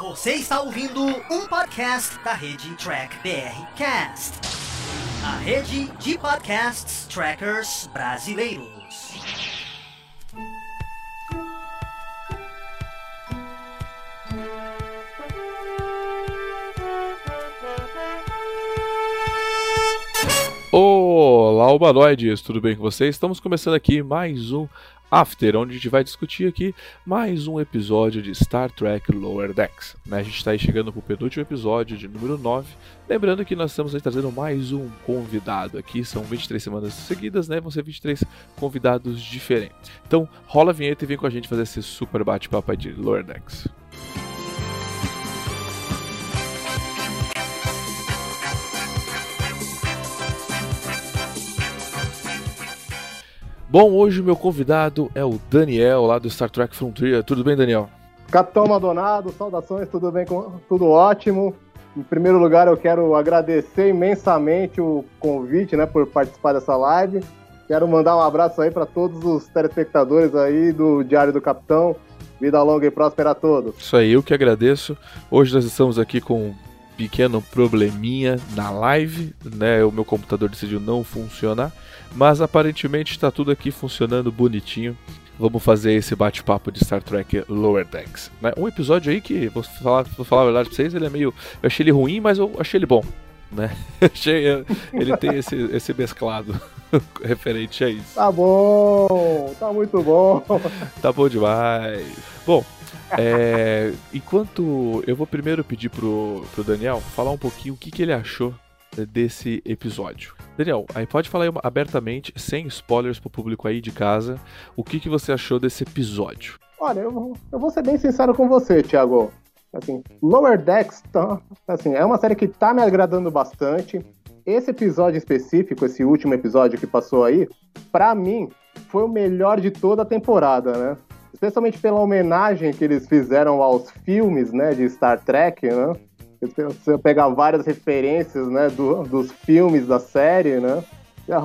Você está ouvindo um podcast da rede Track BR Cast, a rede de podcasts trackers brasileiros. Olá, humanoides, tudo bem com vocês? Estamos começando aqui mais um After, onde a gente vai discutir aqui mais um episódio de Star Trek Lower Decks. Né? A gente está aí chegando para o penúltimo episódio de número 9. Lembrando que nós estamos aí trazendo mais um convidado aqui, são 23 semanas seguidas, né? Vão ser 23 convidados diferentes. Então, rola a vinheta e vem com a gente fazer esse super bate-papo de Lower Decks. Bom, hoje o meu convidado é o Daniel, lá do Star Trek Frontier. Tudo bem, Daniel? Capitão Madonado, saudações, tudo bem? Tudo ótimo. Em primeiro lugar, eu quero agradecer imensamente o convite, né, por participar dessa live. Quero mandar um abraço aí para todos os telespectadores aí do Diário do Capitão. Vida longa e próspera a todos. Isso aí, eu que agradeço. Hoje nós estamos aqui com pequeno probleminha na live, né? O meu computador decidiu não funcionar. Mas aparentemente está tudo aqui funcionando bonitinho. Vamos fazer esse bate-papo de Star Trek Lower Decks. Né? Um episódio aí que, vou falar, vou falar a verdade pra vocês, ele é meio. Eu achei ele ruim, mas eu achei ele bom. Né? achei, ele tem esse, esse mesclado referente a isso. Tá bom, tá muito bom. tá bom demais. Bom, é, enquanto eu vou primeiro pedir pro, pro Daniel falar um pouquinho o que, que ele achou desse episódio. Daniel, aí pode falar abertamente, sem spoilers pro público aí de casa, o que, que você achou desse episódio? Olha, eu, eu vou ser bem sincero com você, Thiago. Assim, Lower Decks, tá, assim, é uma série que tá me agradando bastante. Esse episódio específico, esse último episódio que passou aí, para mim, foi o melhor de toda a temporada, né? Especialmente pela homenagem que eles fizeram aos filmes, né, de Star Trek, né? Você pegar várias referências, né, do, dos filmes da série, né?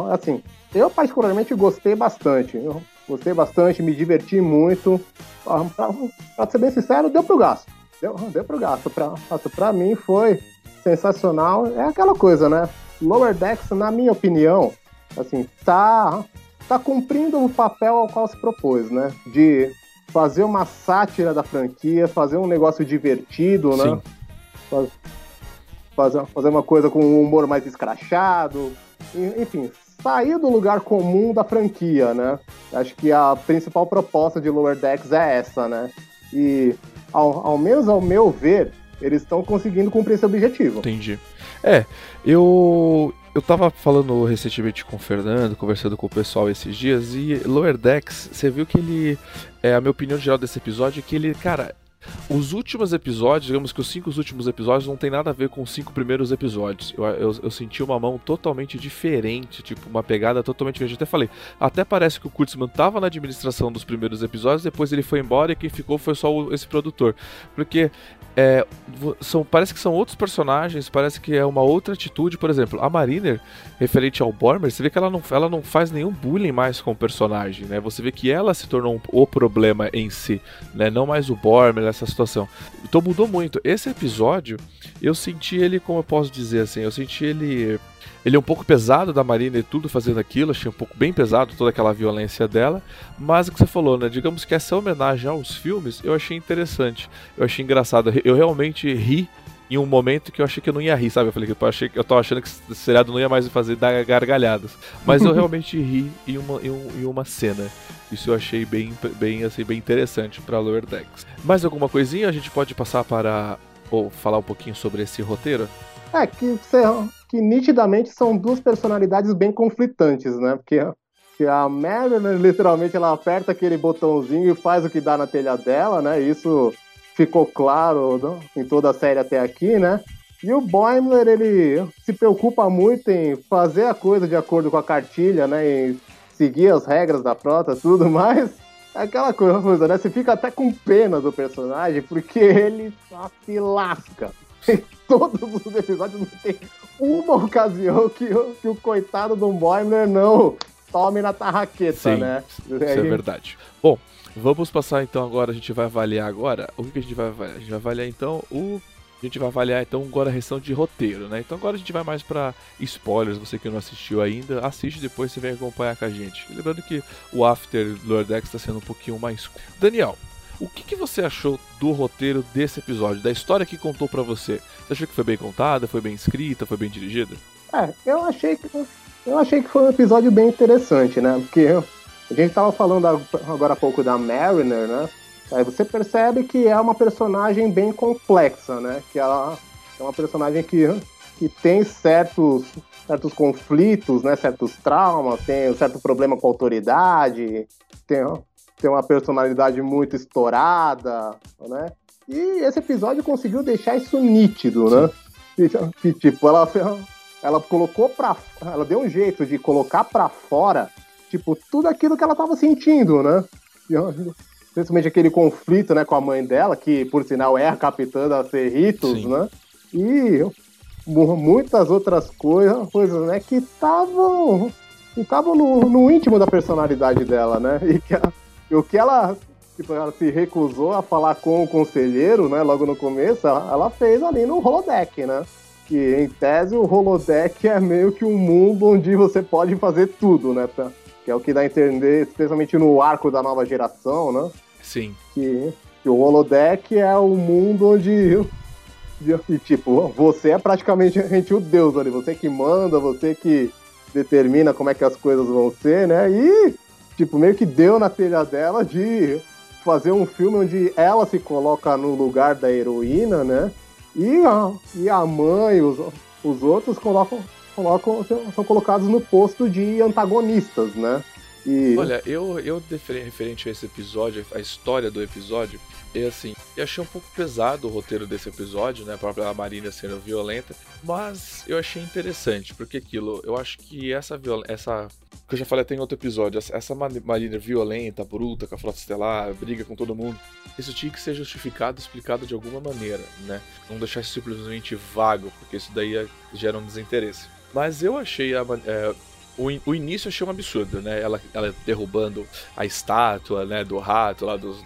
Assim, eu particularmente gostei bastante. Eu gostei bastante, me diverti muito. Pra, pra ser bem sincero, deu pro gasto. Deu, deu pro gasto. Pra, pra mim foi sensacional. É aquela coisa, né? Lower Decks, na minha opinião, assim, tá, tá cumprindo o papel ao qual se propôs, né? De fazer uma sátira da franquia, fazer um negócio divertido, né? Fazer, fazer uma coisa com um humor mais escrachado, enfim, sair do lugar comum da franquia, né? Acho que a principal proposta de Lower Decks é essa, né? E, ao, ao menos ao meu ver, eles estão conseguindo cumprir esse objetivo. Entendi. É, eu. Eu tava falando recentemente com o Fernando, conversando com o pessoal esses dias, e Lower Decks, você viu que ele. É, a minha opinião geral desse episódio é que ele, cara, os últimos episódios, digamos que os cinco últimos episódios, não tem nada a ver com os cinco primeiros episódios. Eu, eu, eu, senti uma mão totalmente diferente, tipo, uma pegada totalmente diferente. Eu até falei, até parece que o Kurtzman tava na administração dos primeiros episódios, depois ele foi embora e quem ficou foi só o, esse produtor. Porque é, são, parece que são outros personagens, parece que é uma outra atitude. Por exemplo, a Mariner, referente ao Bormer, você vê que ela não, ela não faz nenhum bullying mais com o personagem, né? Você vê que ela se tornou um, o problema em si, né? Não mais o Bormer, essa situação. Então mudou muito. Esse episódio, eu senti ele, como eu posso dizer assim, eu senti ele ele é um pouco pesado da Marina e tudo fazendo aquilo, achei um pouco bem pesado toda aquela violência dela, mas o que você falou, né? Digamos que essa homenagem aos filmes eu achei interessante, eu achei engraçado, eu realmente ri em um momento que eu achei que eu não ia rir, sabe? Eu falei que eu, achei, eu tava achando que esse seriado não ia mais fazer dar gargalhadas. Mas eu realmente ri em uma, em, um, em, uma cena. Isso eu achei bem, bem, assim, bem interessante para Lower Decks. Mais alguma coisinha? A gente pode passar para. ou falar um pouquinho sobre esse roteiro? É, que, que nitidamente são duas personalidades bem conflitantes, né? Porque que a Marilyn, literalmente, ela aperta aquele botãozinho e faz o que dá na telha dela, né? Isso ficou claro em toda a série até aqui, né? E o Boimler, ele se preocupa muito em fazer a coisa de acordo com a cartilha, né? Em seguir as regras da frota tudo mais. É aquela coisa, né? Você fica até com pena do personagem, porque ele só se lasca. Em todos os episódios não tem uma ocasião que, que o coitado do Boimler não tome na tarraqueta, Sim, né? Isso é verdade. Bom, Vamos passar então agora, a gente vai avaliar agora. O que, a gente vai avaliar? A gente vai avaliar então o. A gente vai avaliar então agora a questão de roteiro, né? Então agora a gente vai mais para spoilers. Você que não assistiu ainda, assiste depois você vem acompanhar com a gente. Lembrando que o After Lordex está sendo um pouquinho mais. Daniel, o que, que, você achou do roteiro desse episódio, da história que contou para você? Você achou que foi bem contada, foi bem escrita, foi bem dirigida? É, eu achei que eu achei que foi um episódio bem interessante, né? Porque a gente tava falando agora há pouco da Mariner, né? Aí você percebe que é uma personagem bem complexa, né? Que ela é uma personagem que, que tem certos, certos conflitos, né? Certos traumas, tem um certo problema com a autoridade, tem, tem uma personalidade muito estourada, né? E esse episódio conseguiu deixar isso nítido, né? Que, tipo, ela, ela colocou pra. Ela deu um jeito de colocar pra fora tipo, tudo aquilo que ela tava sentindo, né? Principalmente aquele conflito, né, com a mãe dela, que por sinal é a capitã da Cerritos, né? E muitas outras coisas, coisas né, que estavam estavam no, no, íntimo da personalidade dela, né? E, que e o que ela, tipo, ela se recusou a falar com o conselheiro, né, logo no começo, ela, ela fez ali no holodeck, né? Que em tese o holodeck é meio que um mundo onde você pode fazer tudo, né? Pra, que é o que dá a entender, especialmente no arco da nova geração, né? Sim. Que, que o holodeck é o mundo onde e, tipo, você é praticamente o deus ali, você que manda, você que determina como é que as coisas vão ser, né? E, tipo, meio que deu na telha dela de fazer um filme onde ela se coloca no lugar da heroína, né? E a, e a mãe, os, os outros colocam colocam, são colocados no posto de antagonistas, né? E... Olha, eu, eu referente a esse episódio, a história do episódio, é assim, eu achei um pouco pesado o roteiro desse episódio, né? A própria Marina sendo violenta, mas eu achei interessante, porque aquilo, eu acho que essa violência, essa que eu já falei até em outro episódio, essa Marina violenta, bruta, com a frota estelar, briga com todo mundo, isso tinha que ser justificado, explicado de alguma maneira, né? Não deixar simplesmente vago, porque isso daí gera um desinteresse. Mas eu achei a, é, o, o, início eu achei um absurdo, né? Ela, ela derrubando a estátua, né, do rato lá dos,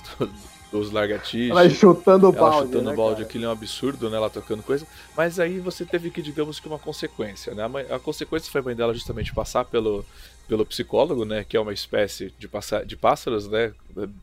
dos largatixos. Ela chutando o balde. Ela chutando né, balde, cara? aquilo é um absurdo, né? Ela tocando coisa. Mas aí você teve que, digamos que, uma consequência, né? A, a consequência foi a mãe dela justamente passar pelo, pelo psicólogo, né? Que é uma espécie de, de pássaros, né?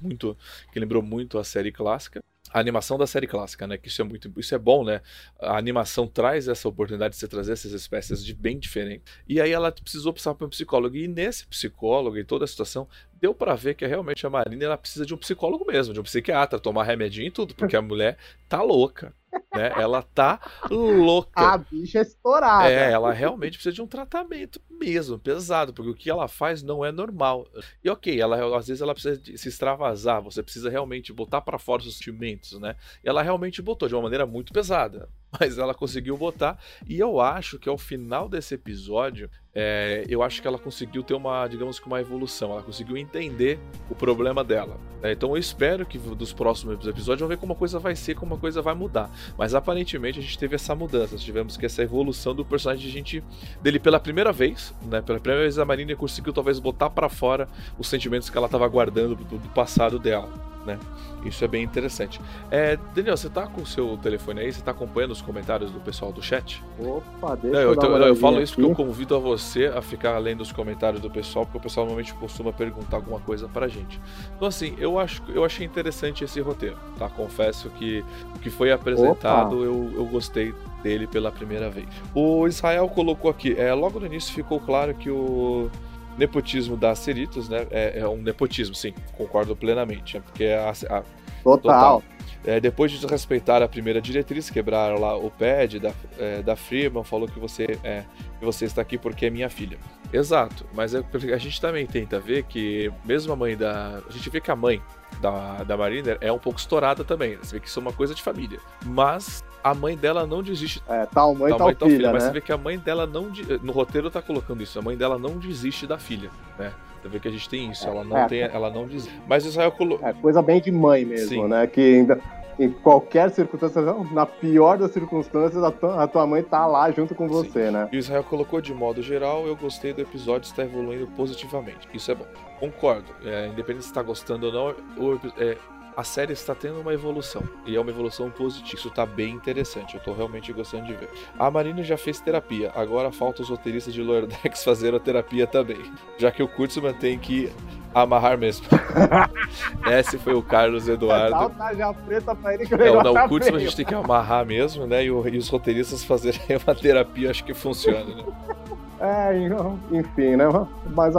Muito, que lembrou muito a série clássica a animação da série clássica, né? Que isso é muito, isso é bom, né? A animação traz essa oportunidade de você trazer essas espécies de bem diferentes. E aí ela precisou passar para um psicólogo e nesse psicólogo e toda a situação deu para ver que realmente a Marina ela precisa de um psicólogo mesmo, de um psiquiatra, tomar remedinho e tudo, porque a mulher tá louca né? Ela tá louca. A bicha é estourada. É, ela realmente precisa de um tratamento mesmo, pesado, porque o que ela faz não é normal. E ok, ela às vezes ela precisa se extravasar, você precisa realmente botar para fora os sentimentos, né? E ela realmente botou de uma maneira muito pesada mas ela conseguiu botar. E eu acho que ao final desse episódio, é, eu acho que ela conseguiu ter uma, digamos que uma evolução. Ela conseguiu entender o problema dela. Né? Então eu espero que dos próximos episódios vamos ver como a coisa vai ser, como a coisa vai mudar. Mas aparentemente a gente teve essa mudança, tivemos que essa evolução do personagem de gente dele pela primeira vez, né? Pela primeira vez a Marina conseguiu talvez botar para fora os sentimentos que ela estava guardando do, do passado dela né? Isso é bem interessante. É, Daniel, você tá com o seu telefone aí? Você tá acompanhando os comentários do pessoal do chat? Opa, deixa não, eu, então, eu, eu falo isso aqui. porque eu convido a você a ficar lendo os comentários do pessoal, porque o pessoal normalmente costuma perguntar alguma coisa pra gente. Então, assim, eu, acho, eu achei interessante esse roteiro, tá? Confesso que o que foi apresentado eu, eu gostei dele pela primeira vez. O Israel colocou aqui, é, logo no início ficou claro que o nepotismo da Ceritos, né? É, é, um nepotismo, sim, concordo plenamente. Né? Porque a, a total. total. É, depois de desrespeitar a primeira diretriz, quebraram lá o pad da, é, da Freeman, falou que você, é, que você está aqui porque é minha filha. Exato, mas é, a gente também tenta ver que, mesmo a mãe da. A gente vê que a mãe da, da Mariner é um pouco estourada também. Você vê que isso é uma coisa de família. Mas a mãe dela não desiste. É, tal mãe, tal, tal, mãe, tal filha, filha, Mas né? você vê que a mãe dela não. No roteiro tá colocando isso. A mãe dela não desiste da filha, né? Você vê que a gente tem isso. Ela não, é, tem, ela não desiste. Mas Israel colocou. É coisa bem de mãe mesmo, Sim. né? Que ainda. em qualquer circunstância, na pior das circunstâncias, a tua, a tua mãe tá lá junto com você, Sim. né? E o Israel colocou de modo geral, eu gostei do episódio, está evoluindo positivamente. Isso é bom. Concordo. É, independente se está gostando ou não, o, é, a série está tendo uma evolução. E é uma evolução positiva. Isso está bem interessante. Eu estou realmente gostando de ver. A Marina já fez terapia. Agora falta os roteiristas de Lower Decks fazer a terapia também. Já que o Kurtzman tem que amarrar mesmo. Esse foi o Carlos Eduardo. Dá já preta pra ele que o É, não, tá o Kurtzman a gente tem que amarrar mesmo, né? E, o- e os roteiristas fazerem uma terapia, acho que funciona, né? É, enfim, né? Mas,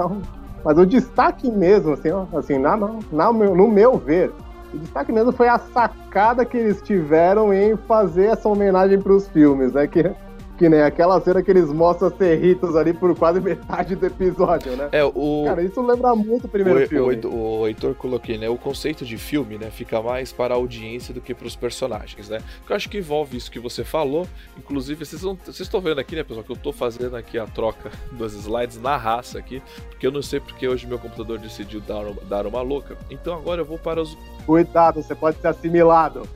mas o destaque mesmo, assim, ó, assim na, na, no meu ver, o destaque mesmo foi a sacada que eles tiveram em fazer essa homenagem pros filmes, né? Que, que nem aquela cena que eles mostram Cerritos ali por quase metade do episódio, né? É, o. Cara, isso lembra muito o primeiro o, filme. O, o Heitor coloquei, né? O conceito de filme, né? Fica mais para a audiência do que para os personagens, né? Eu acho que envolve isso que você falou. Inclusive, vocês não- vocês estão vendo aqui, né, pessoal, que eu tô fazendo aqui a troca dos slides na raça aqui. Porque eu não sei porque hoje meu computador decidiu dar, dar uma louca. Então agora eu vou para os. Cuidado, você pode ser assimilado.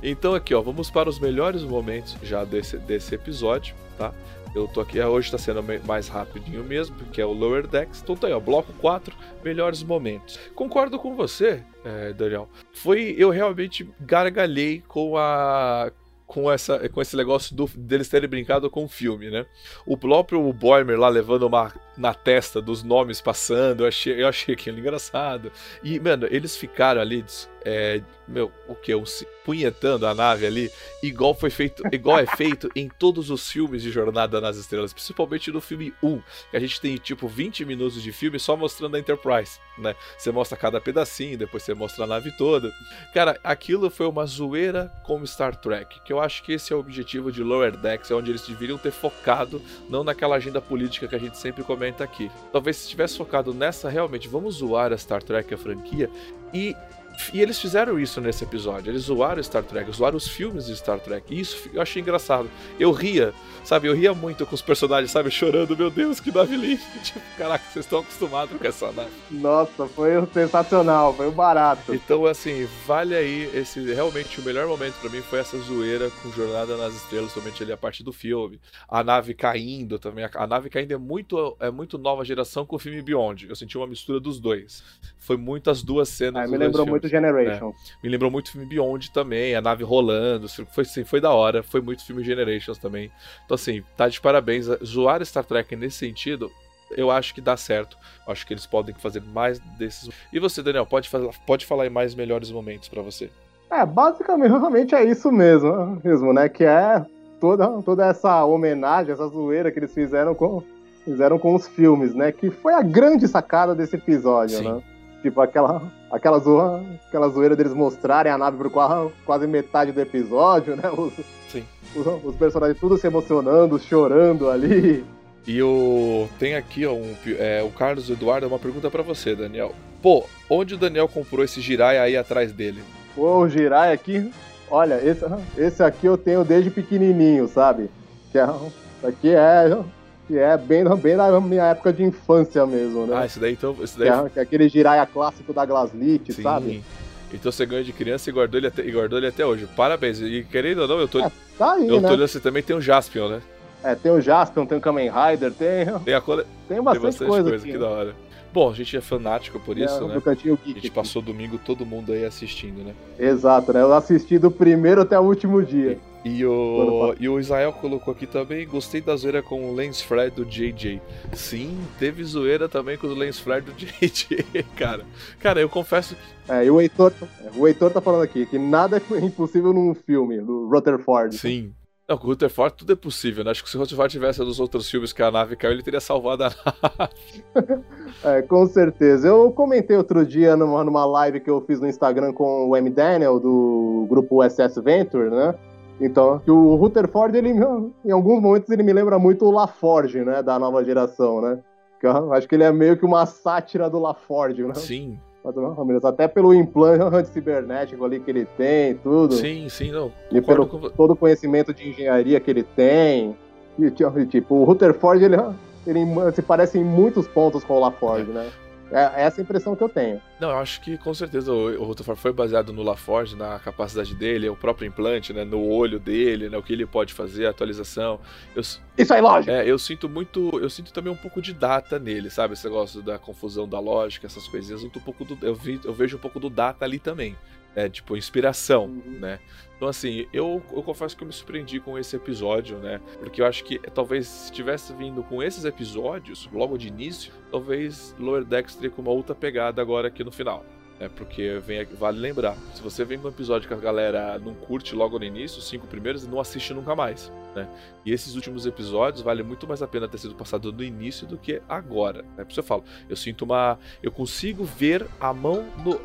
Então aqui, ó, vamos para os melhores momentos já desse, desse episódio, tá? Eu tô aqui, hoje tá sendo mais rapidinho mesmo, porque é o Lower Decks. Então tá aí, ó, bloco 4, melhores momentos. Concordo com você, eh, Daniel. Foi, eu realmente gargalhei com a com, essa, com esse negócio do, deles terem brincado com o filme, né? O próprio Boimer lá levando uma na testa dos nomes passando, eu achei, eu achei aquilo engraçado. E, mano, eles ficaram ali, é, meu, o que? Um, punhetando a nave ali, igual foi feito, igual é feito em todos os filmes de Jornada nas Estrelas, principalmente no filme 1, que a gente tem tipo 20 minutos de filme só mostrando a Enterprise, né? Você mostra cada pedacinho, depois você mostra a nave toda. Cara, aquilo foi uma zoeira como Star Trek, que eu acho que esse é o objetivo de Lower Decks, é onde eles deveriam ter focado, não naquela agenda política que a gente sempre comenta aqui. Talvez se tivesse focado nessa, realmente, vamos zoar a Star Trek, a franquia, e e eles fizeram isso nesse episódio. Eles zoaram Star Trek, zoaram os filmes de Star Trek. E isso eu achei engraçado. Eu ria, sabe? Eu ria muito com os personagens, sabe? Chorando, meu Deus, que nave linda. Tipo, caraca, vocês estão acostumados com essa nave. Nossa, foi sensacional, foi um barato. Então, assim, vale aí esse. Realmente, o melhor momento pra mim foi essa zoeira com Jornada nas Estrelas, somente ali a parte do filme. A nave caindo também. A, nave caindo é muito, é muito nova geração com o filme Beyond. Eu senti uma mistura dos dois. Foi muito as duas cenas. Ah, me lembrou filmes. muito Generation. Me lembrou muito o filme Beyond também, a nave rolando, foi, sim, foi da hora, foi muito filme Generations também. Então, assim, tá de parabéns. Zoar Star Trek nesse sentido, eu acho que dá certo. Acho que eles podem fazer mais desses. E você, Daniel, pode, falar, pode falar em mais melhores momentos pra você. É, basicamente realmente é isso mesmo, mesmo, né? Que é toda, toda essa homenagem, essa zoeira que eles fizeram com, fizeram com os filmes, né? Que foi a grande sacada desse episódio, Sim. né? Tipo, aquela, aquela, zoa, aquela zoeira deles mostrarem a nave por qua- quase metade do episódio, né? Os, Sim. os, os personagens tudo se emocionando, chorando ali. E o. Tem aqui, ó, um, é, o Carlos Eduardo, uma pergunta pra você, Daniel. Pô, onde o Daniel comprou esse Jiraiya aí atrás dele? Pô, o Jirai aqui, olha, esse, esse aqui eu tenho desde pequenininho, sabe? Que é, isso aqui é, que é bem, bem da minha época de infância mesmo, né? Ah, esse daí então. Esse que, daí é, que é aquele Jiraiya clássico da Glaslit, Sim. sabe? Então você ganhou de criança e guardou ele até, e guardou ele até hoje. Parabéns. E querendo ou não, eu tô, É, Tá aí, eu né? tô olhando, você também tem o Jaspion, né? É, tem o Jaspion, tem o Kamen Rider, tem, Tem, a cole... tem tem bastante, bastante coisa, coisa, aqui. que da hora. Bom, a gente é fanático por isso, é, né? Cantinho A geek. gente passou domingo todo mundo aí assistindo, né? Exato, né? Eu assisti do primeiro até o último dia. E o, e o Israel colocou aqui também, gostei da zoeira com o Lance Flare do JJ. Sim, teve zoeira também com o Lance Flare do JJ, cara. Cara, eu confesso que É, e o Heitor, o Heitor tá falando aqui que nada é impossível num filme, do Rutherford. sim. Não, com o Rutherford tudo é possível, né? Acho que se o Rutherford tivesse dos outros filmes que a nave caiu, ele teria salvado a nave. É, com certeza. Eu comentei outro dia numa, numa live que eu fiz no Instagram com o M. Daniel, do grupo SS Venture, né? Então, que o Rutherford, ele, em alguns momentos, ele me lembra muito o LaForge, né? Da nova geração, né? Que acho que ele é meio que uma sátira do LaForge, né? Sim, Até pelo implante cibernético ali que ele tem, tudo. sim, sim, não. E pelo com todo o conhecimento de engenharia que ele tem. E, tipo, o Rutherford, ele, ele se parece em muitos pontos com o LaForge, né? É essa a impressão que eu tenho. Não, eu acho que com certeza o, o Rutherford foi baseado no LaForge, na capacidade dele, o próprio implante, né, no olho dele, né, o que ele pode fazer, a atualização. Eu, Isso aí, lógico. É, eu sinto muito, eu sinto também um pouco de data nele, sabe? Esse negócio da confusão da lógica, essas coisinhas, eu, um pouco do, eu, vi, eu vejo um pouco do data ali também. É, tipo, inspiração, uhum. né? Então, assim, eu, eu confesso que eu me surpreendi com esse episódio, né? Porque eu acho que talvez se tivesse vindo com esses episódios, logo de início, talvez Lower Decks teria com uma outra pegada agora aqui no final. É porque vem, vale lembrar, se você vem com um episódio que a galera não curte logo no início, os cinco primeiros, não assiste nunca mais, né? E esses últimos episódios vale muito mais a pena ter sido passado no início do que agora. Né? Por isso eu falo, eu sinto uma. Eu consigo ver a mão no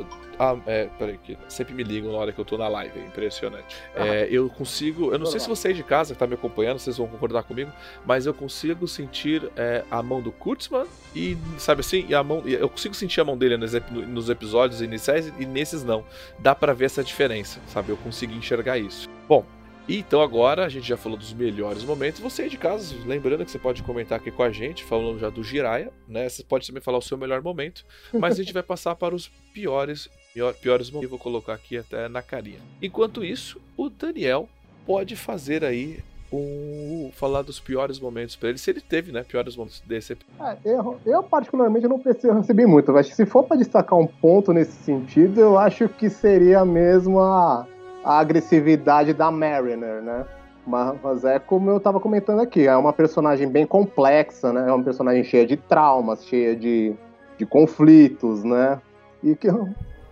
ah, é, peraí, que sempre me ligam na hora que eu tô na live, é impressionante. É, eu consigo, eu não sei se você aí de casa que tá me acompanhando, vocês vão concordar comigo, mas eu consigo sentir é, a mão do Kurtzman e, sabe assim, e a mão, eu consigo sentir a mão dele nos, nos episódios iniciais e nesses não. Dá para ver essa diferença, sabe? Eu consigo enxergar isso. Bom, então agora a gente já falou dos melhores momentos. Você aí de casa, lembrando que você pode comentar aqui com a gente, falando já do Jiraya, né? Você pode também falar o seu melhor momento, mas a gente vai passar para os piores Pior, piores momentos, vou colocar aqui até na carinha. Enquanto isso, o Daniel pode fazer aí um, falar dos piores momentos para ele, se ele teve, né, piores momentos desse. É, eu, eu, particularmente não recebi muito, mas se for para destacar um ponto nesse sentido, eu acho que seria mesmo a, a agressividade da Mariner, né? Mas, é como eu estava comentando aqui, é uma personagem bem complexa, né? É uma personagem cheia de traumas, cheia de, de conflitos, né? E que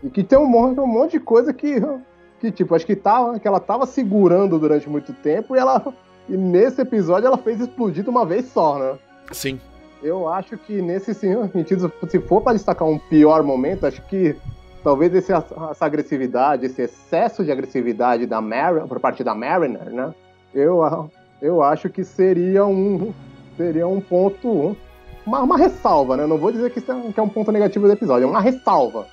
e que tem um monte, um monte de coisa que, que tipo, acho que, tava, que ela tava segurando durante muito tempo e ela. E nesse episódio ela fez explodir de uma vez só, né? Sim. Eu acho que nesse sentido, se for para destacar um pior momento, acho que talvez esse, essa agressividade, esse excesso de agressividade da Mar por parte da Mariner, né? Eu, eu acho que seria um, seria um ponto, uma, uma ressalva, né? Não vou dizer que, é, que é um ponto negativo do episódio, é uma ressalva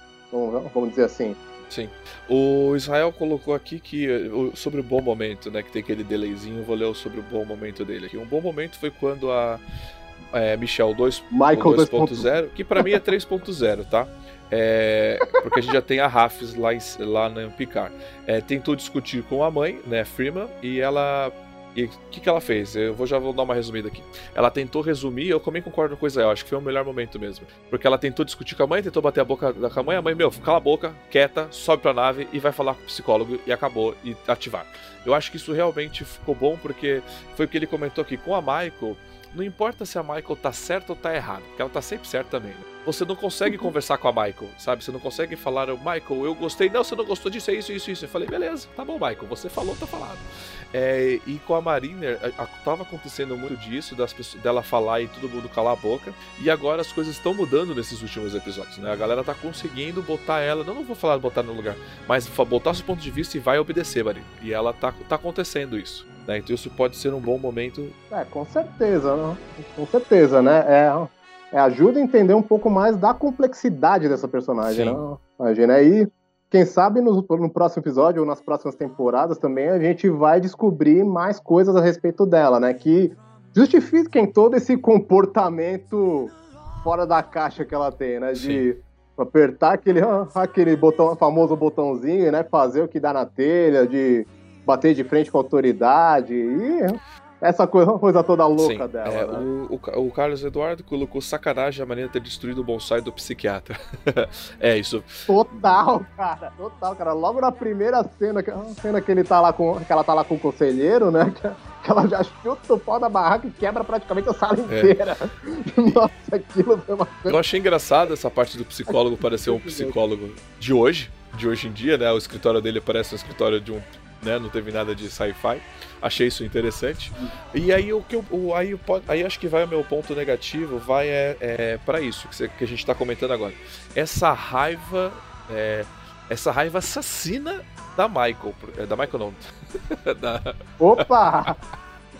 vamos dizer assim. Sim. O Israel colocou aqui que sobre o bom momento, né? Que tem aquele delayzinho, vou ler sobre o bom momento dele aqui. Um bom momento foi quando a é, Michelle 2.0, que para mim é 3.0, tá? É, porque a gente já tem a Rafis lá, em, lá no Picard. É, tentou discutir com a mãe, né, Freeman, e ela e o que, que ela fez? Eu vou já vou dar uma resumida aqui. Ela tentou resumir, eu também concordo com coisa, eu acho que foi o melhor momento mesmo. Porque ela tentou discutir com a mãe, tentou bater a boca com a mãe, a mãe, meu, cala a boca, quieta, sobe pra nave e vai falar com o psicólogo e acabou e ativar. Eu acho que isso realmente ficou bom porque foi o que ele comentou aqui com a Michael. Não importa se a Michael tá certa ou tá errada, porque ela tá sempre certa também. Né? Você não consegue conversar com a Michael, sabe? Você não consegue falar, Michael, eu gostei. Não, você não gostou disso, é isso, isso, isso. Eu falei, beleza, tá bom, Michael, você falou, tá falado. É, e com a Mariner, tava acontecendo muito disso, das pessoas, dela falar e todo mundo calar a boca. E agora as coisas estão mudando nesses últimos episódios, né? A galera tá conseguindo botar ela, não, não vou falar botar no lugar, mas botar seu ponto de vista e vai obedecer, Mariner. E ela tá, tá acontecendo isso. Né? Então isso pode ser um bom momento. É, com certeza, né? com certeza, né? É, é, ajuda a entender um pouco mais da complexidade dessa personagem, Sim. né? Imagina aí. Quem sabe no, no, próximo episódio ou nas próximas temporadas também a gente vai descobrir mais coisas a respeito dela, né? Que justifiquem todo esse comportamento fora da caixa que ela tem, né? De Sim. apertar aquele, aquele botão, famoso botãozinho, né? Fazer o que dá na telha, de bater de frente com a autoridade e essa coisa, coisa toda louca Sim, dela. É, né? o, o, Carlos Eduardo colocou sacanagem a maneira de ter destruído o bonsai do psiquiatra. é isso. Total, cara. Total, cara. Logo na primeira cena, cena que ele tá lá com. que ela tá lá com o conselheiro, né? Que ela já chuta o pau da barraca e quebra praticamente a sala é. inteira. É. Nossa, aquilo foi uma coisa. Eu achei engraçado essa parte do psicólogo parecer um psicólogo de hoje, de hoje em dia, né? O escritório dele parece um escritório de um né? Não teve nada de sci-fi. Achei isso interessante. E aí o que eu, o, aí, aí acho que vai o meu ponto negativo, vai é, é para isso que, você, que, a gente está comentando agora. Essa raiva, é, essa raiva assassina da Michael, é, da Michael não. da... Opa!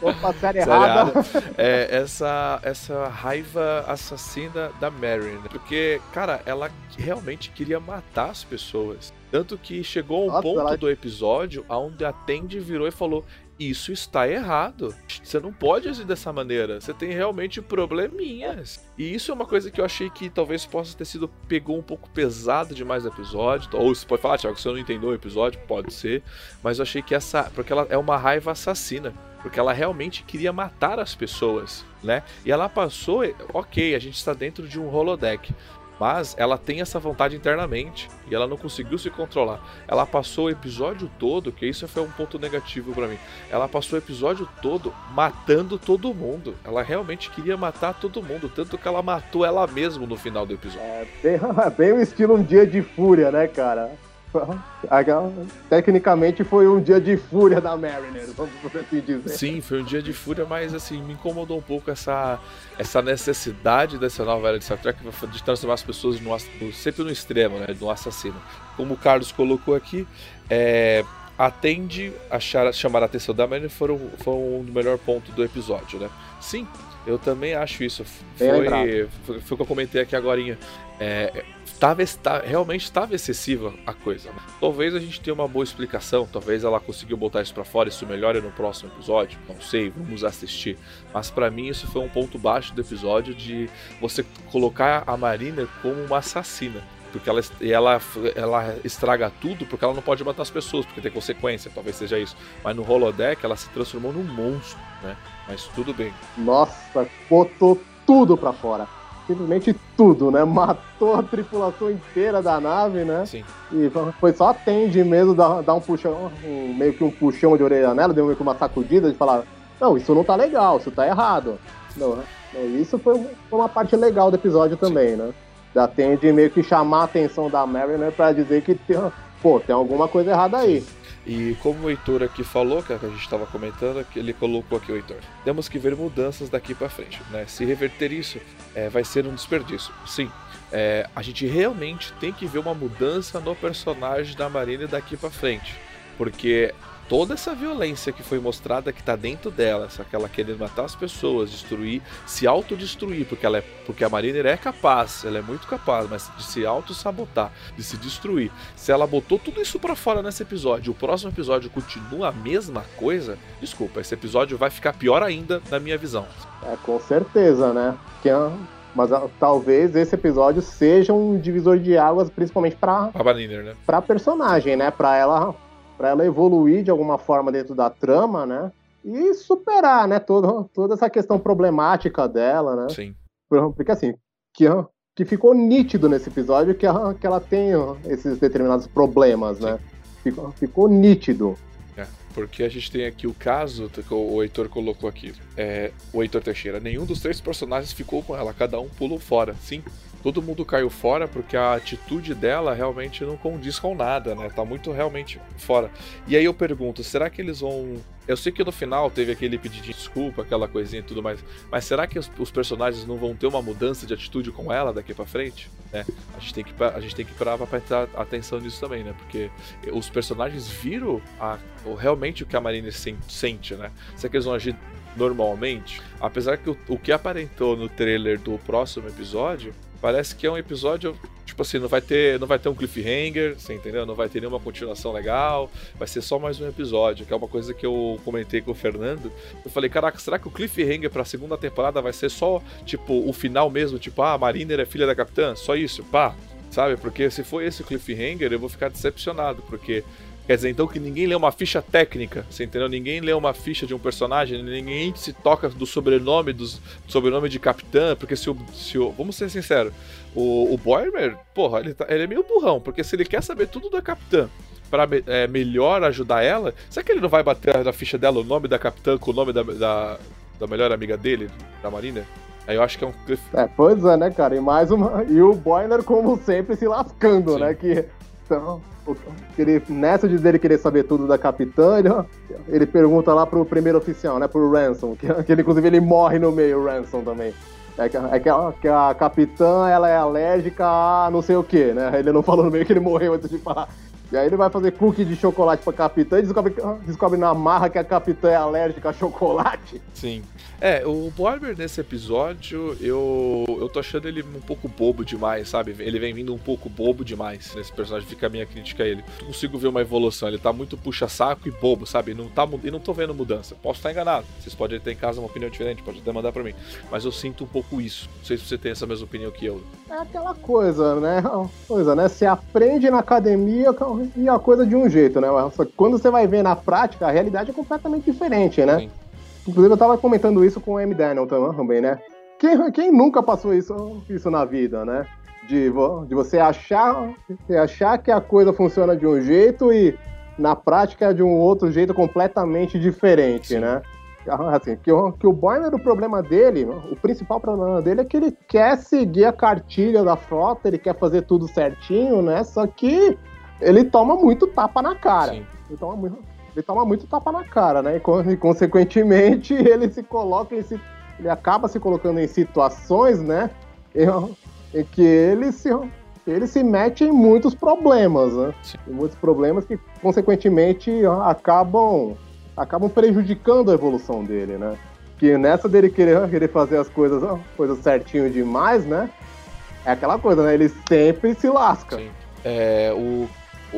Opa, série, errada. É, essa, essa raiva assassina da Marin. Porque, cara, ela realmente queria matar as pessoas. Tanto que chegou um Nossa, ponto ela... do episódio onde a Tandy virou e falou: isso está errado. Você não pode agir dessa maneira. Você tem realmente probleminhas. E isso é uma coisa que eu achei que talvez possa ter sido pegou um pouco pesado demais no episódio. Ou você pode falar, Thiago, você não entendeu o episódio, pode ser. Mas eu achei que essa, porque ela é uma raiva assassina, porque ela realmente queria matar as pessoas, né? E ela passou, OK, a gente está dentro de um holodeck. Mas ela tem essa vontade internamente e ela não conseguiu se controlar. Ela passou o episódio todo, que isso foi um ponto negativo para mim. Ela passou o episódio todo matando todo mundo. Ela realmente queria matar todo mundo, tanto que ela matou ela mesma no final do episódio. É bem, bem o estilo um dia de fúria, né, cara? Tecnicamente foi um dia de fúria da Mariner, vamos assim dizer. Sim, foi um dia de fúria, mas assim, me incomodou um pouco essa, essa necessidade dessa nova era de Star Trek de transformar as pessoas no, sempre no extremo, né? No assassino. Como o Carlos colocou aqui, é, atende a chamar a atenção da Mariner foi, foi um melhor ponto do episódio, né? Sim, eu também acho isso. Foi, foi, foi o que eu comentei aqui agora. É, tava, realmente estava excessiva a coisa. Talvez a gente tenha uma boa explicação, talvez ela conseguiu botar isso para fora, isso melhore no próximo episódio, não sei, vamos assistir. Mas para mim isso foi um ponto baixo do episódio de você colocar a Marina como uma assassina porque ela, ela, ela estraga tudo porque ela não pode matar as pessoas, porque tem consequência, talvez seja isso. Mas no holodeck ela se transformou num monstro, né? Mas tudo bem. Nossa, botou tudo pra fora simplesmente tudo, né? Matou a tripulação inteira da nave, né? Sim. E foi só a Tandy mesmo dar, dar um puxão, um, meio que um puxão de orelha nela, deu meio que uma sacudida de falar: Não, isso não tá legal, isso tá errado. Não, não isso foi uma parte legal do episódio também, Sim. né? Da Tandy meio que chamar a atenção da Mariner pra dizer que tem, pô, tem alguma coisa errada aí. E como o Heitor aqui falou, que a gente estava comentando, ele colocou aqui o Heitor, temos que ver mudanças daqui para frente. Né? Se reverter isso, é, vai ser um desperdício. Sim, é, a gente realmente tem que ver uma mudança no personagem da Marina daqui para frente. Porque toda essa violência que foi mostrada que está dentro dela, essa que ela querendo matar as pessoas, destruir, se autodestruir, porque ela é, porque a Mariner é capaz, ela é muito capaz, mas de se auto-sabotar, de se destruir. Se ela botou tudo isso para fora nesse episódio, o próximo episódio continua a mesma coisa, desculpa, esse episódio vai ficar pior ainda na minha visão. É, com certeza, né? Que é mas uh, talvez esse episódio seja um divisor de águas, principalmente para a Mariner, né? Para personagem, né? Para ela para ela evoluir de alguma forma dentro da trama, né? E superar, né, toda, toda essa questão problemática dela, né? Sim. Porque assim, que, que ficou nítido nesse episódio que ela, que ela tem esses determinados problemas, né? Sim. né? Ficou, ficou nítido. É, porque a gente tem aqui o caso que o Heitor colocou aqui. É, o Heitor Teixeira. Nenhum dos três personagens ficou com ela, cada um pulou fora. Sim, todo mundo caiu fora porque a atitude dela realmente não condiz com nada, né? Tá muito realmente fora. E aí eu pergunto, será que eles vão. Eu sei que no final teve aquele pedido de desculpa, aquela coisinha e tudo mais, mas será que os, os personagens não vão ter uma mudança de atitude com ela daqui para frente? Né? A gente tem que a gente tem que parar para prestar atenção nisso também, né? Porque os personagens viram a, realmente o que a Marina sente, né? Será que eles vão agir normalmente? Apesar que o, o que aparentou no trailer do próximo episódio Parece que é um episódio, tipo assim, não vai ter, não vai ter um cliffhanger, você entendeu? Não vai ter nenhuma continuação legal, vai ser só mais um episódio, que é uma coisa que eu comentei com o Fernando. Eu falei, caraca, será que o cliffhanger pra segunda temporada vai ser só, tipo, o final mesmo, tipo, ah, a Mariner é filha da capitã? Só isso, pá, sabe? Porque se for esse cliffhanger, eu vou ficar decepcionado, porque Quer dizer, então que ninguém lê uma ficha técnica, você entendeu? Ninguém lê uma ficha de um personagem, ninguém se toca do sobrenome, dos, do sobrenome de capitã, porque se o. Se o vamos ser sinceros, o, o Boimer, porra, ele, tá, ele é meio burrão, porque se ele quer saber tudo da capitã para é, melhor ajudar ela, será que ele não vai bater na ficha dela o nome da capitã com o nome da, da, da melhor amiga dele, da Marina? Aí eu acho que é um cliff. É, pois é, né, cara? E mais uma. E o Boiler, como sempre, se lascando, Sim. né? Que. Então, ele, nessa de dele querer saber tudo da capitã, ele, ele pergunta lá pro primeiro oficial, né? Pro Ransom, que, que ele, inclusive ele morre no meio, o Ransom também. É que, é que, a, que a capitã ela é alérgica a não sei o que, né? Ele não falou no meio que ele morreu antes de falar. E aí ele vai fazer cookie de chocolate pra capitã e descobre, descobre na marra que a capitã é alérgica a chocolate. Sim. É, o Borber nesse episódio, eu, eu tô achando ele um pouco bobo demais, sabe? Ele vem vindo um pouco bobo demais nesse personagem, fica a minha crítica a ele. Não consigo ver uma evolução, ele tá muito puxa-saco e bobo, sabe? Não tá, e não tô vendo mudança. Posso estar enganado, vocês podem ter em casa uma opinião diferente, pode até mandar pra mim. Mas eu sinto um pouco isso. Não sei se você tem essa mesma opinião que eu. É aquela coisa, né? Coisa, né? Você aprende na academia e a coisa de um jeito, né? Só que quando você vai ver na prática, a realidade é completamente diferente, né? Sim. Inclusive, eu tava comentando isso com o M. Daniel também, né? Quem, quem nunca passou isso, isso na vida, né? De, de você achar, achar que a coisa funciona de um jeito e na prática é de um outro jeito completamente diferente, Sim. né? Assim, que, o, que o Boimer, o problema dele, o principal problema dele é que ele quer seguir a cartilha da frota, ele quer fazer tudo certinho, né? Só que ele toma muito tapa na cara. Sim. Ele toma muito, ele toma muito tapa na cara, né? E, consequentemente ele se coloca em ele acaba se colocando em situações, né? Em, em que ele se ele se mete em muitos problemas, né? Em muitos problemas que consequentemente acabam acabam prejudicando a evolução dele, né? Que nessa dele querer, querer fazer as coisas, coisas certinho demais, né? É aquela coisa, né? Ele sempre se lasca. Sim. É, o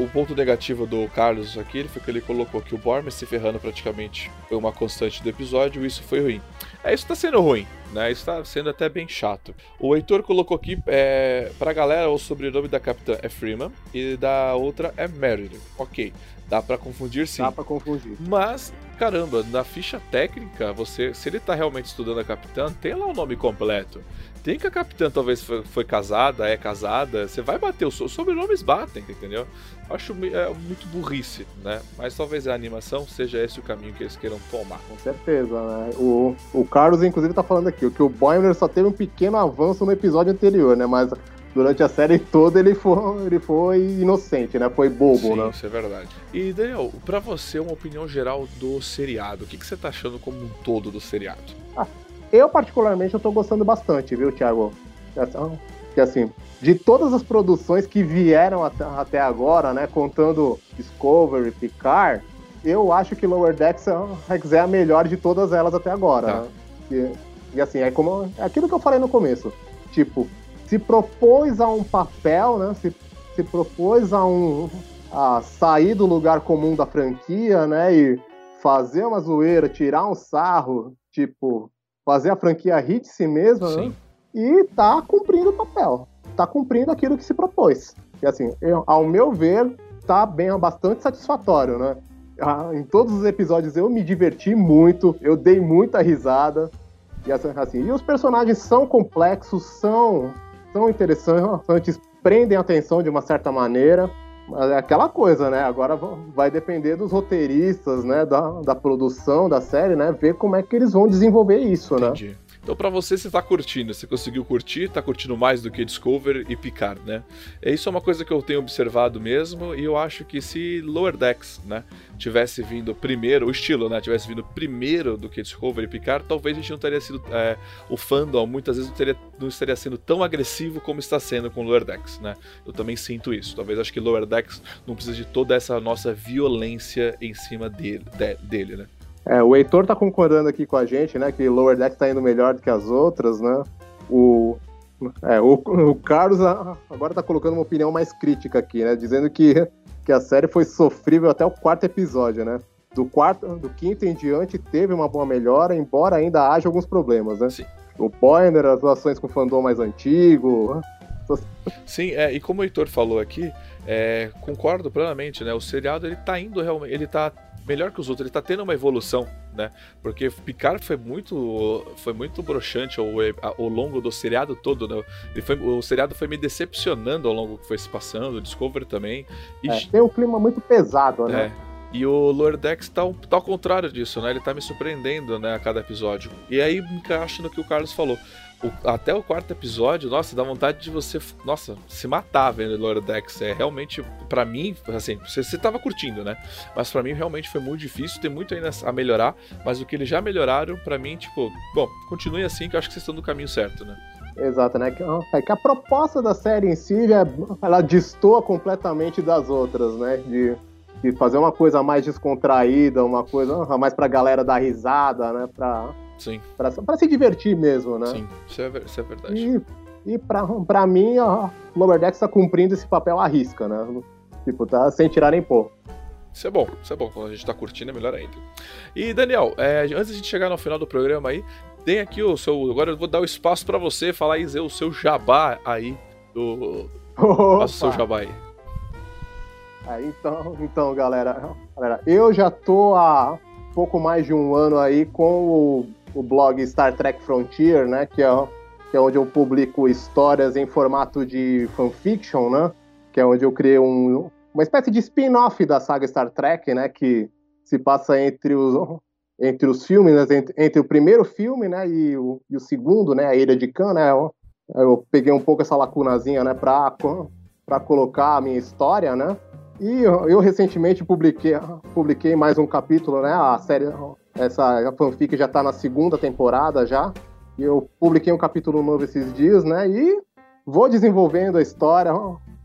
o ponto negativo do Carlos aqui foi que ele colocou que o Bormer se ferrando praticamente foi uma constante do episódio e isso foi ruim. É, isso tá sendo ruim, né? Isso tá sendo até bem chato. O Heitor colocou aqui, é, pra galera, o sobrenome da capitã é Freeman e da outra é Meredith. Ok, dá para confundir sim. Dá pra confundir. Mas, caramba, na ficha técnica, você, se ele tá realmente estudando a capitã, tem lá o nome completo. Tem que a capitã talvez foi, foi casada, é casada, você vai bater, os sobrenomes batem, entendeu? Acho é, muito burrice, né? Mas talvez a animação seja esse o caminho que eles queiram tomar. Com certeza, né? O, o Carlos, inclusive, tá falando aqui, que o Boimler só teve um pequeno avanço no episódio anterior, né? Mas durante a série toda ele foi, ele foi inocente, né? Foi bobo, Sim, né? Isso é verdade. E Daniel, para você, uma opinião geral do seriado. O que, que você tá achando como um todo do seriado? Ah, eu, particularmente, eu tô gostando bastante, viu, Thiago? Que assim, de todas as produções que vieram até, até agora, né, contando Discovery, Picard, eu acho que Lower Decks é a melhor de todas elas até agora. Tá. Né? E, e, assim, é como é aquilo que eu falei no começo. Tipo, se propôs a um papel, né? Se, se propôs a um a sair do lugar comum da franquia, né? E fazer uma zoeira, tirar um sarro, tipo, fazer a franquia hit si mesma, né? E tá cumprindo o papel. Tá cumprindo aquilo que se propôs. E assim, eu, ao meu ver, tá bem, bastante satisfatório, né? Ah, em todos os episódios eu me diverti muito, eu dei muita risada. E assim, assim e os personagens são complexos, são, são interessantes, prendem a atenção de uma certa maneira. Mas é aquela coisa, né? Agora vai depender dos roteiristas, né? Da, da produção da série, né? Ver como é que eles vão desenvolver isso, né? Entendi. né? Então, para você, você tá curtindo, você conseguiu curtir, tá curtindo mais do que Discover e Picard, né? É isso é uma coisa que eu tenho observado mesmo, e eu acho que se Lower Decks, né, tivesse vindo primeiro, o estilo, né, tivesse vindo primeiro do que Discover e Picard, talvez a gente não teria sido. É, o fandom muitas vezes não, teria, não estaria sendo tão agressivo como está sendo com Lower Decks, né? Eu também sinto isso. Talvez acho que Lower Decks não precisa de toda essa nossa violência em cima dele, de, dele né? É, o Heitor tá concordando aqui com a gente, né? Que Lower Deck tá indo melhor do que as outras, né? O, é, o, o Carlos agora tá colocando uma opinião mais crítica aqui, né? Dizendo que, que a série foi sofrível até o quarto episódio, né? Do quarto, do quinto em diante teve uma boa melhora, embora ainda haja alguns problemas, né? Sim. O Boiner, as relações com o fandom mais antigo. Sim, é, e como o Heitor falou aqui, é, concordo plenamente, né? O seriado ele tá indo realmente, ele tá melhor que os outros, ele tá tendo uma evolução, né? Porque Picard foi muito foi muito broxante ao, ao longo do seriado todo, né? Ele foi, o seriado foi me decepcionando ao longo que foi se passando, o Discovery também. E... É, tem um clima muito pesado, né? É. E o Lower Decks tá, tá ao contrário disso, né? Ele tá me surpreendendo, né, a cada episódio. E aí encaixa no que o Carlos falou o, até o quarto episódio, nossa, dá vontade de você, nossa, se matar vendo Lower Decks. É realmente, para mim, assim, você, você tava curtindo, né? Mas para mim realmente foi muito difícil, tem muito ainda a melhorar, mas o que eles já melhoraram, para mim, tipo, bom, continue assim que eu acho que vocês estão no caminho certo, né? Exato, né? Que, é que a proposta da série em si, é, ela destoa completamente das outras, né? De, de fazer uma coisa mais descontraída, uma coisa mais pra galera dar risada, né? Pra, Sim. Pra, pra se divertir mesmo, né? Sim, isso é, isso é verdade. E, e pra, pra mim, a Lower Decks tá cumprindo esse papel à risca, né? Tipo, tá sem tirar nem pôr. Isso é bom, isso é bom. Quando a gente tá curtindo é melhor ainda. E Daniel, é, antes de a gente chegar no final do programa aí, tem aqui o seu. Agora eu vou dar o espaço para você falar e dizer o seu jabá aí do. Faça o seu jabá aí. É, então, então galera, galera, eu já tô há pouco mais de um ano aí com o, o blog Star Trek Frontier, né? Que é, que é onde eu publico histórias em formato de fanfiction, né? Que é onde eu criei um, uma espécie de spin-off da saga Star Trek, né? Que se passa entre os, entre os filmes, né, entre, entre, o primeiro filme, né, e o, e o, segundo, né, a Ilha de Khan, né, eu, eu peguei um pouco essa lacunazinha, né, para para colocar a minha história, né, e eu, eu, recentemente publiquei publiquei mais um capítulo, né, a série essa fanfic já está na segunda temporada já, e eu publiquei um capítulo novo esses dias, né, e vou desenvolvendo a história,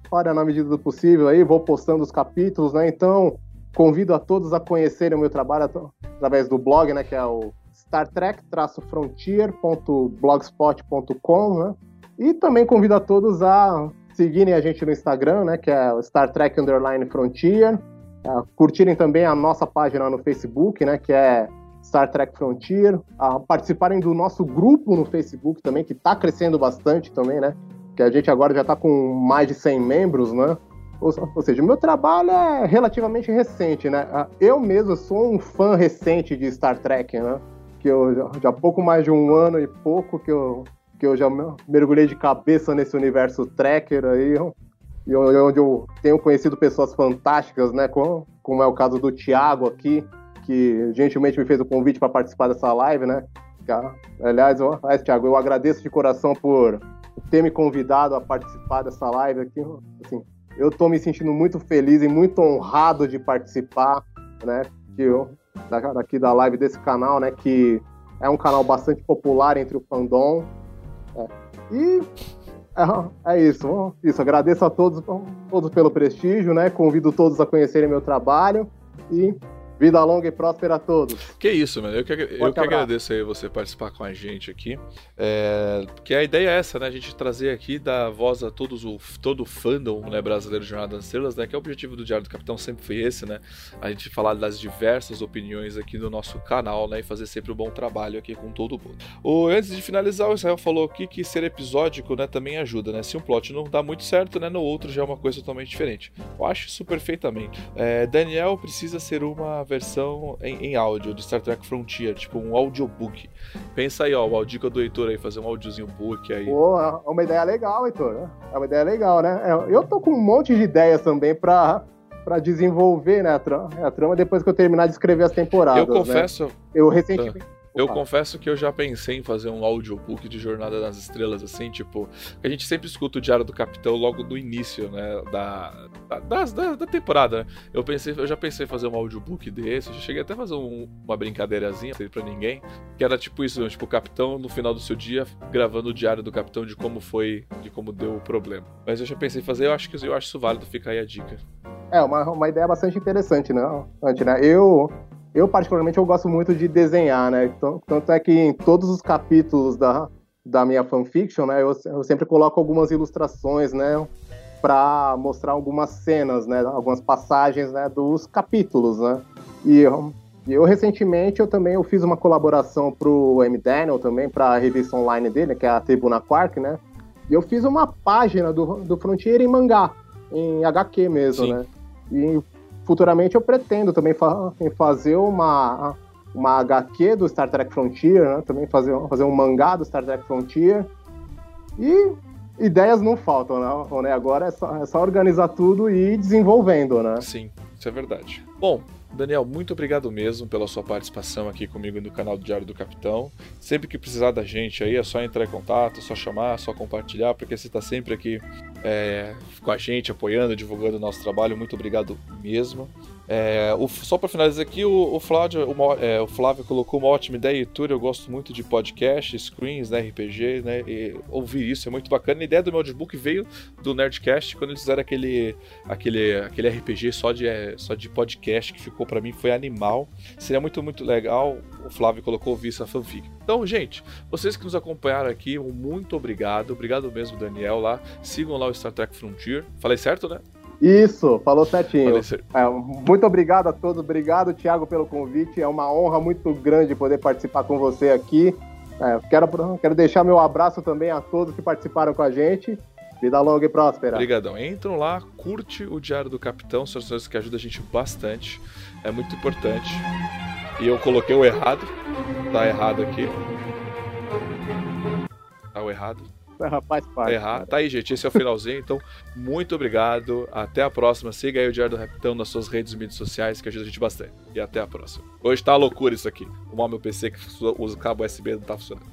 história na medida do possível aí, vou postando os capítulos, né, então Convido a todos a conhecerem o meu trabalho através do blog, né, que é o Star Trek-frontier.blogspot.com, né? E também convido a todos a seguirem a gente no Instagram, né, que é o Star Trek Underline Frontier, curtirem também a nossa página no Facebook, né, que é Star Trek Frontier, a participarem do nosso grupo no Facebook também, que está crescendo bastante também, né, que a gente agora já está com mais de 100 membros, né, ou, ou seja, meu trabalho é relativamente recente, né? Ah, eu mesmo sou um fã recente de Star Trek, né? Que eu já, já há pouco mais de um ano e pouco que eu, que eu já mergulhei de cabeça nesse universo Trekker aí, e onde eu tenho conhecido pessoas fantásticas, né? Como, como é o caso do Thiago aqui, que gentilmente me fez o convite para participar dessa live, né? Aliás, eu, Thiago, eu agradeço de coração por ter me convidado a participar dessa live aqui. Assim, eu estou me sentindo muito feliz e muito honrado de participar, né? Que eu, daqui da live desse canal, né? Que é um canal bastante popular entre o fandom. É. E é, é, isso, isso. Agradeço a todos, todos pelo prestígio, né? Convido todos a conhecerem meu trabalho e Vida longa e próspera a todos. Que isso, mano. Eu que, eu que agradeço aí você participar com a gente aqui. É, porque a ideia é essa, né? A gente trazer aqui, dar voz a todos o, todo o fandom né, brasileiro de Jornada das Estrelas, né? Que é o objetivo do Diário do Capitão sempre foi esse, né? A gente falar das diversas opiniões aqui no nosso canal, né? E fazer sempre um bom trabalho aqui com todo mundo. O, antes de finalizar, o Israel falou aqui que ser episódico, né? Também ajuda, né? Se um plot não dá muito certo, né? No outro já é uma coisa totalmente diferente. Eu acho isso perfeitamente. É, Daniel precisa ser uma versão em, em, áudio de Star Trek Frontier, tipo um audiobook. Pensa aí, ó, a dica do Heitor aí, fazer um áudiozinho book aí. Pô, é uma ideia legal, Heitor. É uma ideia legal, né? É, eu tô com um monte de ideias também pra, pra desenvolver né, a, trama, a trama depois que eu terminar de escrever as temporadas. Eu confesso. Né? Eu recentemente. Eu confesso que eu já pensei em fazer um audiobook de Jornada nas Estrelas, assim, tipo. A gente sempre escuta o Diário do Capitão logo do início, né? Da, da, da, da temporada, né? Eu, pensei, eu já pensei em fazer um audiobook desse, já cheguei até a fazer um, uma brincadeirazinha pra ninguém. Que era tipo isso, né? tipo, o capitão no final do seu dia gravando o diário do capitão de como foi, de como deu o problema. Mas eu já pensei em fazer, eu acho que eu acho isso válido, fica aí a dica. É, uma, uma ideia bastante interessante, né? né? Eu, eu, particularmente, eu gosto muito de desenhar, né? Então, tanto é que em todos os capítulos da, da minha fanfiction, né, eu, eu sempre coloco algumas ilustrações, né? Para mostrar algumas cenas, né? Algumas passagens, né? Dos capítulos, né? E eu, eu recentemente eu também eu fiz uma colaboração pro M. Daniel também, para a revista online dele, que é a Tribuna Quark, né? E eu fiz uma página do, do Frontier em mangá, em HQ mesmo, Sim. né? E futuramente eu pretendo também fa fazer uma, uma HQ do Star Trek Frontier, né? também fazer, fazer um mangá do Star Trek Frontier. E ideias não faltam, né? né? Agora é só, é só organizar tudo e ir desenvolvendo, né? Sim, isso é verdade. Bom, Daniel, muito obrigado mesmo pela sua participação aqui comigo no canal do Diário do Capitão. Sempre que precisar da gente aí, é só entrar em contato, é só chamar, é só compartilhar, porque você está sempre aqui é, com a gente, apoiando, divulgando o nosso trabalho. Muito obrigado mesmo. É, o, só para finalizar aqui, o, o, Flávio, o, é, o, Flávio colocou uma ótima ideia, Heitor. Eu gosto muito de podcast, screens, né, RPG, né? E ouvir isso é muito bacana. A ideia do meu notebook veio do Nerdcast quando eles fizeram aquele, aquele, aquele RPG só de, é, só de podcast que ficou para mim foi animal. Seria muito, muito legal. O Flávio colocou ouvir essa fanfic. Então, gente, vocês que nos acompanharam aqui, muito obrigado. Obrigado mesmo, Daniel, lá. Sigam lá o Star Trek Frontier. Falei certo, né? Isso, falou certinho. É, muito obrigado a todos, obrigado, Thiago, pelo convite. É uma honra muito grande poder participar com você aqui. É, quero, quero deixar meu abraço também a todos que participaram com a gente. Vida longa e próspera. Obrigadão. Entram lá, curte o Diário do Capitão, são coisas que ajudam a gente bastante. É muito importante. E eu coloquei o errado. Tá errado aqui. Tá o errado. Faz parte. Errar. Tá aí, gente. Esse é o finalzinho. Então, muito obrigado. Até a próxima. Siga aí o Diário do Raptão nas suas redes e mídias sociais, que ajuda a gente bastante. E até a próxima. Hoje tá loucura isso aqui. O meu PC que usa o cabo USB não tá funcionando.